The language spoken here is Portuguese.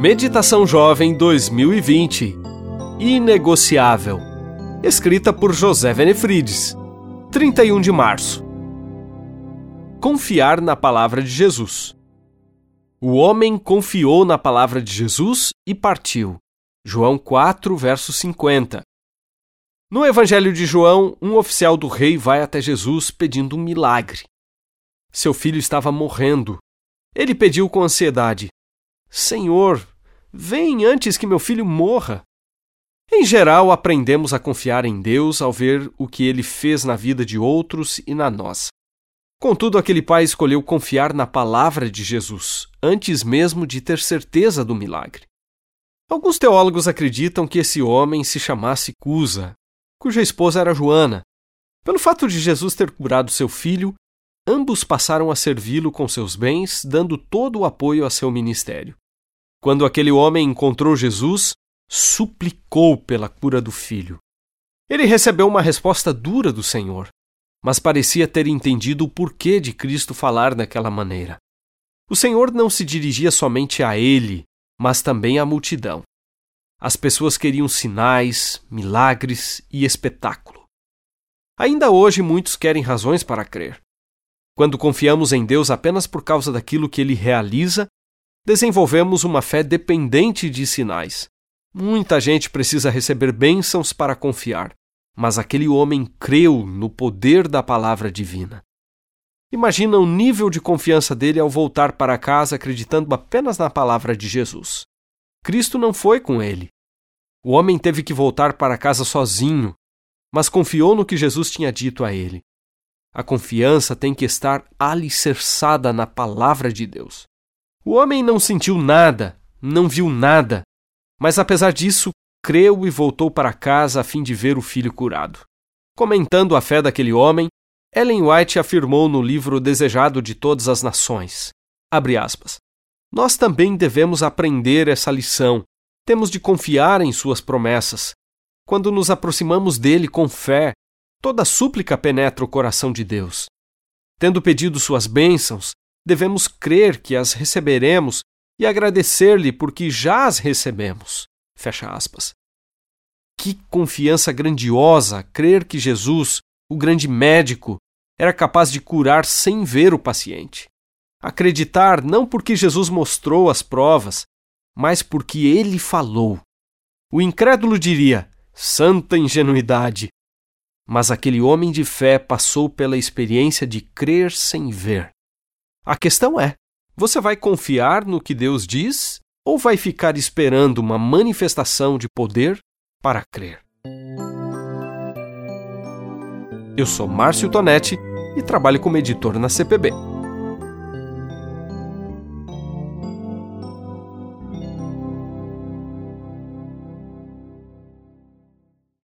Meditação Jovem 2020 Inegociável. Escrita por José Venefrides. 31 de março. Confiar na palavra de Jesus. O homem confiou na palavra de Jesus e partiu. João 4, verso 50. No Evangelho de João, um oficial do rei vai até Jesus pedindo um milagre. Seu filho estava morrendo. Ele pediu com ansiedade: Senhor, vem antes que meu filho morra. Em geral, aprendemos a confiar em Deus ao ver o que ele fez na vida de outros e na nossa. Contudo, aquele pai escolheu confiar na palavra de Jesus, antes mesmo de ter certeza do milagre. Alguns teólogos acreditam que esse homem se chamasse Cusa, cuja esposa era Joana. Pelo fato de Jesus ter curado seu filho, ambos passaram a servi-lo com seus bens, dando todo o apoio a seu ministério. Quando aquele homem encontrou Jesus, suplicou pela cura do filho. Ele recebeu uma resposta dura do Senhor, mas parecia ter entendido o porquê de Cristo falar daquela maneira. O Senhor não se dirigia somente a ele, mas também à multidão. As pessoas queriam sinais, milagres e espetáculo. Ainda hoje muitos querem razões para crer. Quando confiamos em Deus apenas por causa daquilo que ele realiza, desenvolvemos uma fé dependente de sinais. Muita gente precisa receber bênçãos para confiar, mas aquele homem creu no poder da palavra divina. Imagina o nível de confiança dele ao voltar para casa acreditando apenas na palavra de Jesus. Cristo não foi com ele. O homem teve que voltar para casa sozinho, mas confiou no que Jesus tinha dito a ele. A confiança tem que estar alicerçada na palavra de Deus. O homem não sentiu nada, não viu nada, mas apesar disso, creu e voltou para casa a fim de ver o filho curado. Comentando a fé daquele homem, Ellen White afirmou no livro Desejado de Todas as Nações: aspas, Nós também devemos aprender essa lição. Temos de confiar em suas promessas. Quando nos aproximamos dele com fé, Toda súplica penetra o coração de Deus. Tendo pedido suas bênçãos, devemos crer que as receberemos e agradecer-lhe porque já as recebemos. Fecha aspas. Que confiança grandiosa crer que Jesus, o grande médico, era capaz de curar sem ver o paciente. Acreditar não porque Jesus mostrou as provas, mas porque ele falou. O incrédulo diria: santa ingenuidade, mas aquele homem de fé passou pela experiência de crer sem ver. A questão é: você vai confiar no que Deus diz ou vai ficar esperando uma manifestação de poder para crer? Eu sou Márcio Tonetti e trabalho como editor na CPB.